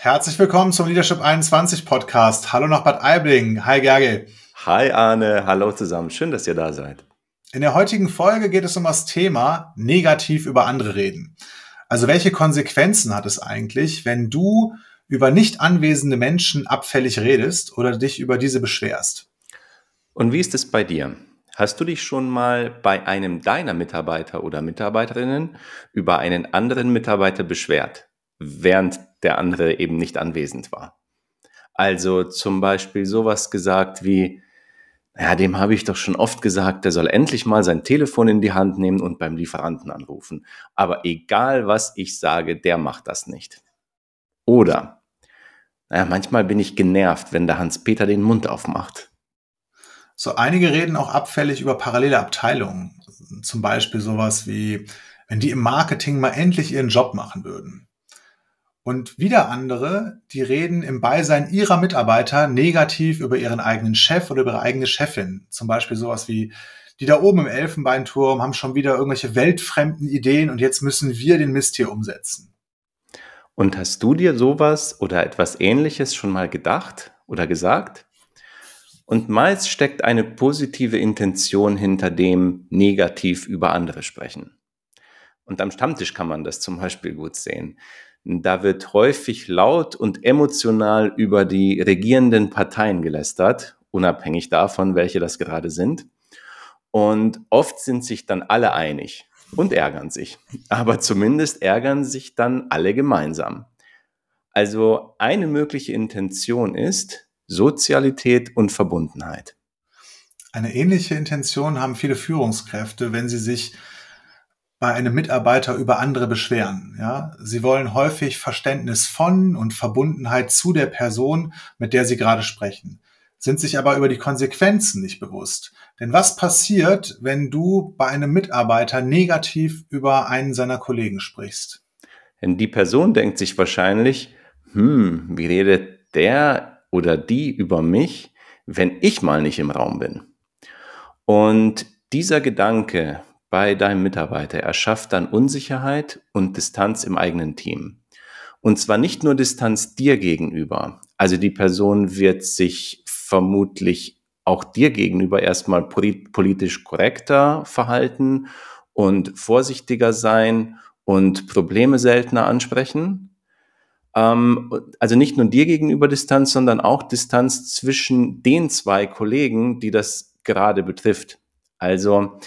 Herzlich willkommen zum Leadership 21 Podcast. Hallo nach Bad Aibling. Hi Gerge. Hi Arne, hallo zusammen. Schön, dass ihr da seid. In der heutigen Folge geht es um das Thema negativ über andere reden. Also welche Konsequenzen hat es eigentlich, wenn du über nicht anwesende Menschen abfällig redest oder dich über diese beschwerst? Und wie ist es bei dir? Hast du dich schon mal bei einem deiner Mitarbeiter oder Mitarbeiterinnen über einen anderen Mitarbeiter beschwert? während der andere eben nicht anwesend war. Also zum Beispiel sowas gesagt wie, ja, dem habe ich doch schon oft gesagt, der soll endlich mal sein Telefon in die Hand nehmen und beim Lieferanten anrufen. Aber egal was ich sage, der macht das nicht. Oder, naja, manchmal bin ich genervt, wenn der Hans-Peter den Mund aufmacht. So, einige reden auch abfällig über parallele Abteilungen. Zum Beispiel sowas wie, wenn die im Marketing mal endlich ihren Job machen würden. Und wieder andere, die reden im Beisein ihrer Mitarbeiter negativ über ihren eigenen Chef oder über ihre eigene Chefin. Zum Beispiel sowas wie, die da oben im Elfenbeinturm haben schon wieder irgendwelche weltfremden Ideen und jetzt müssen wir den Mist hier umsetzen. Und hast du dir sowas oder etwas ähnliches schon mal gedacht oder gesagt? Und meist steckt eine positive Intention hinter dem negativ über andere sprechen. Und am Stammtisch kann man das zum Beispiel gut sehen. Da wird häufig laut und emotional über die regierenden Parteien gelästert, unabhängig davon, welche das gerade sind. Und oft sind sich dann alle einig und ärgern sich. Aber zumindest ärgern sich dann alle gemeinsam. Also eine mögliche Intention ist Sozialität und Verbundenheit. Eine ähnliche Intention haben viele Führungskräfte, wenn sie sich bei einem Mitarbeiter über andere beschweren. Ja, sie wollen häufig Verständnis von und Verbundenheit zu der Person, mit der sie gerade sprechen, sind sich aber über die Konsequenzen nicht bewusst. Denn was passiert, wenn du bei einem Mitarbeiter negativ über einen seiner Kollegen sprichst? Denn die Person denkt sich wahrscheinlich, hm, wie redet der oder die über mich, wenn ich mal nicht im Raum bin? Und dieser Gedanke, bei deinem Mitarbeiter erschafft dann Unsicherheit und Distanz im eigenen Team. Und zwar nicht nur Distanz dir gegenüber. Also die Person wird sich vermutlich auch dir gegenüber erstmal politisch korrekter verhalten und vorsichtiger sein und Probleme seltener ansprechen. Ähm, also nicht nur dir gegenüber Distanz, sondern auch Distanz zwischen den zwei Kollegen, die das gerade betrifft. Also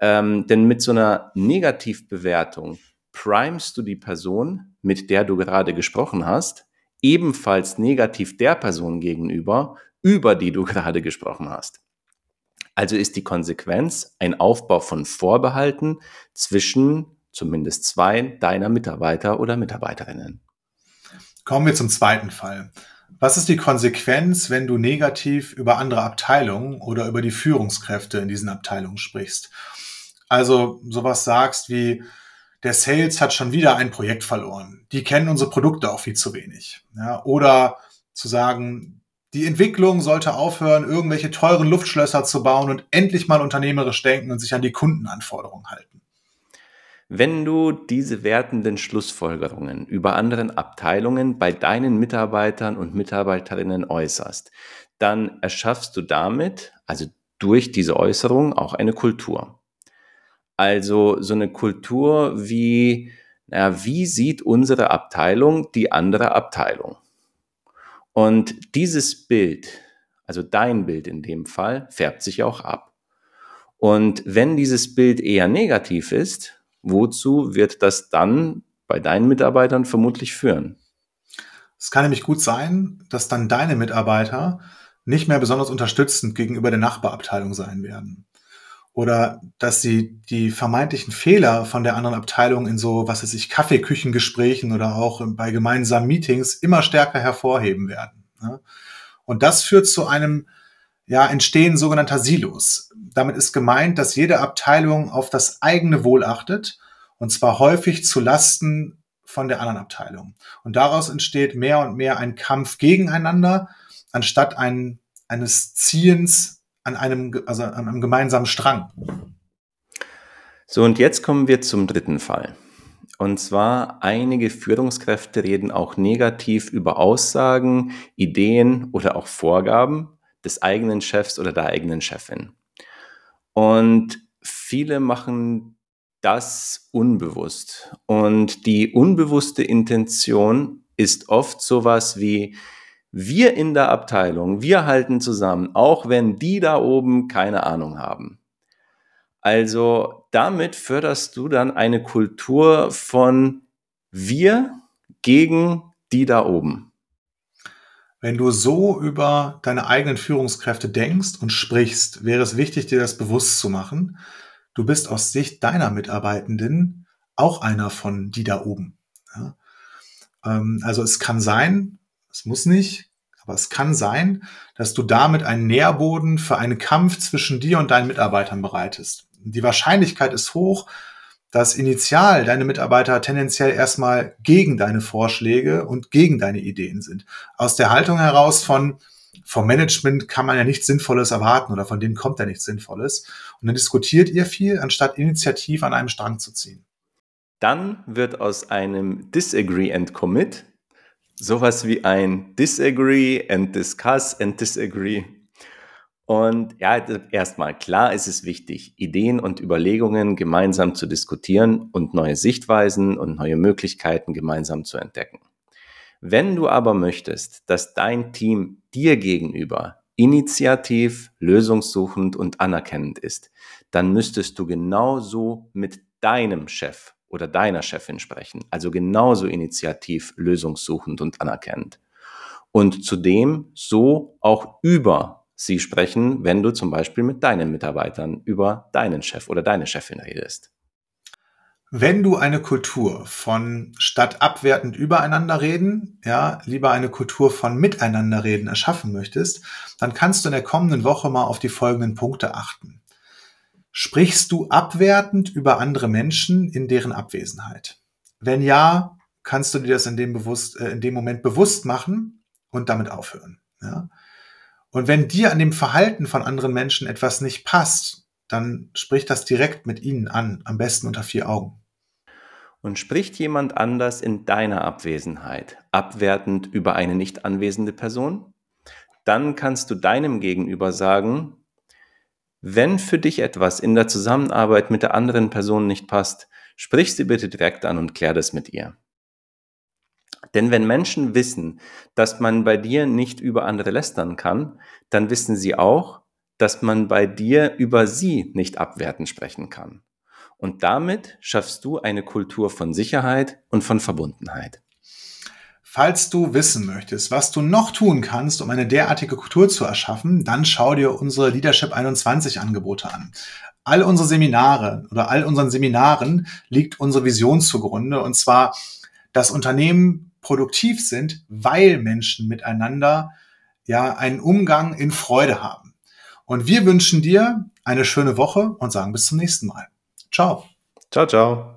ähm, denn mit so einer Negativbewertung primest du die Person, mit der du gerade gesprochen hast, ebenfalls negativ der Person gegenüber, über die du gerade gesprochen hast. Also ist die Konsequenz ein Aufbau von Vorbehalten zwischen zumindest zwei deiner Mitarbeiter oder Mitarbeiterinnen. Kommen wir zum zweiten Fall. Was ist die Konsequenz, wenn du negativ über andere Abteilungen oder über die Führungskräfte in diesen Abteilungen sprichst? Also sowas sagst wie, der Sales hat schon wieder ein Projekt verloren. Die kennen unsere Produkte auch viel zu wenig. Ja, oder zu sagen, die Entwicklung sollte aufhören, irgendwelche teuren Luftschlösser zu bauen und endlich mal unternehmerisch denken und sich an die Kundenanforderungen halten. Wenn du diese wertenden Schlussfolgerungen über anderen Abteilungen bei deinen Mitarbeitern und Mitarbeiterinnen äußerst, dann erschaffst du damit, also durch diese Äußerung, auch eine Kultur. Also so eine Kultur wie, na, wie sieht unsere Abteilung die andere Abteilung? Und dieses Bild, also dein Bild in dem Fall, färbt sich auch ab. Und wenn dieses Bild eher negativ ist, wozu wird das dann bei deinen Mitarbeitern vermutlich führen? Es kann nämlich gut sein, dass dann deine Mitarbeiter nicht mehr besonders unterstützend gegenüber der Nachbarabteilung sein werden oder dass sie die vermeintlichen Fehler von der anderen Abteilung in so, was weiß ich, Kaffeeküchengesprächen oder auch bei gemeinsamen Meetings immer stärker hervorheben werden. Ne? Und das führt zu einem ja, Entstehen sogenannter Silos. Damit ist gemeint, dass jede Abteilung auf das eigene Wohl achtet und zwar häufig zu Lasten von der anderen Abteilung. Und daraus entsteht mehr und mehr ein Kampf gegeneinander, anstatt ein, eines Ziehens an einem, also an einem gemeinsamen Strang. So, und jetzt kommen wir zum dritten Fall. Und zwar, einige Führungskräfte reden auch negativ über Aussagen, Ideen oder auch Vorgaben des eigenen Chefs oder der eigenen Chefin. Und viele machen das unbewusst. Und die unbewusste Intention ist oft sowas wie, wir in der Abteilung, wir halten zusammen, auch wenn die da oben keine Ahnung haben. Also damit förderst du dann eine Kultur von wir gegen die da oben. Wenn du so über deine eigenen Führungskräfte denkst und sprichst, wäre es wichtig, dir das bewusst zu machen. Du bist aus Sicht deiner Mitarbeitenden auch einer von die da oben. Ja? Ähm, also es kann sein, es muss nicht, aber es kann sein, dass du damit einen Nährboden für einen Kampf zwischen dir und deinen Mitarbeitern bereitest. Die Wahrscheinlichkeit ist hoch, dass initial deine Mitarbeiter tendenziell erstmal gegen deine Vorschläge und gegen deine Ideen sind. Aus der Haltung heraus von, vom Management kann man ja nichts Sinnvolles erwarten oder von denen kommt ja nichts Sinnvolles. Und dann diskutiert ihr viel, anstatt initiativ an einem Strang zu ziehen. Dann wird aus einem Disagree and Commit sowas wie ein Disagree and Discuss and Disagree und ja, erstmal klar ist es wichtig, Ideen und Überlegungen gemeinsam zu diskutieren und neue Sichtweisen und neue Möglichkeiten gemeinsam zu entdecken. Wenn du aber möchtest, dass dein Team dir gegenüber initiativ, lösungssuchend und anerkennend ist, dann müsstest du genauso mit deinem Chef oder deiner Chefin sprechen, also genauso initiativ, lösungssuchend und anerkennend. Und zudem so auch über sie sprechen, wenn du zum Beispiel mit deinen Mitarbeitern über deinen Chef oder deine Chefin redest. Wenn du eine Kultur von statt abwertend übereinander reden, ja, lieber eine Kultur von miteinander reden erschaffen möchtest, dann kannst du in der kommenden Woche mal auf die folgenden Punkte achten. Sprichst du abwertend über andere Menschen in deren Abwesenheit? Wenn ja, kannst du dir das in dem, bewusst, äh, in dem Moment bewusst machen und damit aufhören. Ja? Und wenn dir an dem Verhalten von anderen Menschen etwas nicht passt, dann sprich das direkt mit ihnen an, am besten unter vier Augen. Und spricht jemand anders in deiner Abwesenheit abwertend über eine nicht anwesende Person, dann kannst du deinem Gegenüber sagen, wenn für dich etwas in der Zusammenarbeit mit der anderen Person nicht passt, sprich sie bitte direkt an und klär das mit ihr. Denn wenn Menschen wissen, dass man bei dir nicht über andere lästern kann, dann wissen sie auch, dass man bei dir über sie nicht abwertend sprechen kann. Und damit schaffst du eine Kultur von Sicherheit und von Verbundenheit. Falls du wissen möchtest, was du noch tun kannst, um eine derartige Kultur zu erschaffen, dann schau dir unsere Leadership 21 Angebote an. All unsere Seminare oder all unseren Seminaren liegt unsere Vision zugrunde und zwar das Unternehmen produktiv sind, weil Menschen miteinander ja einen Umgang in Freude haben. Und wir wünschen dir eine schöne Woche und sagen bis zum nächsten Mal. Ciao. Ciao, ciao.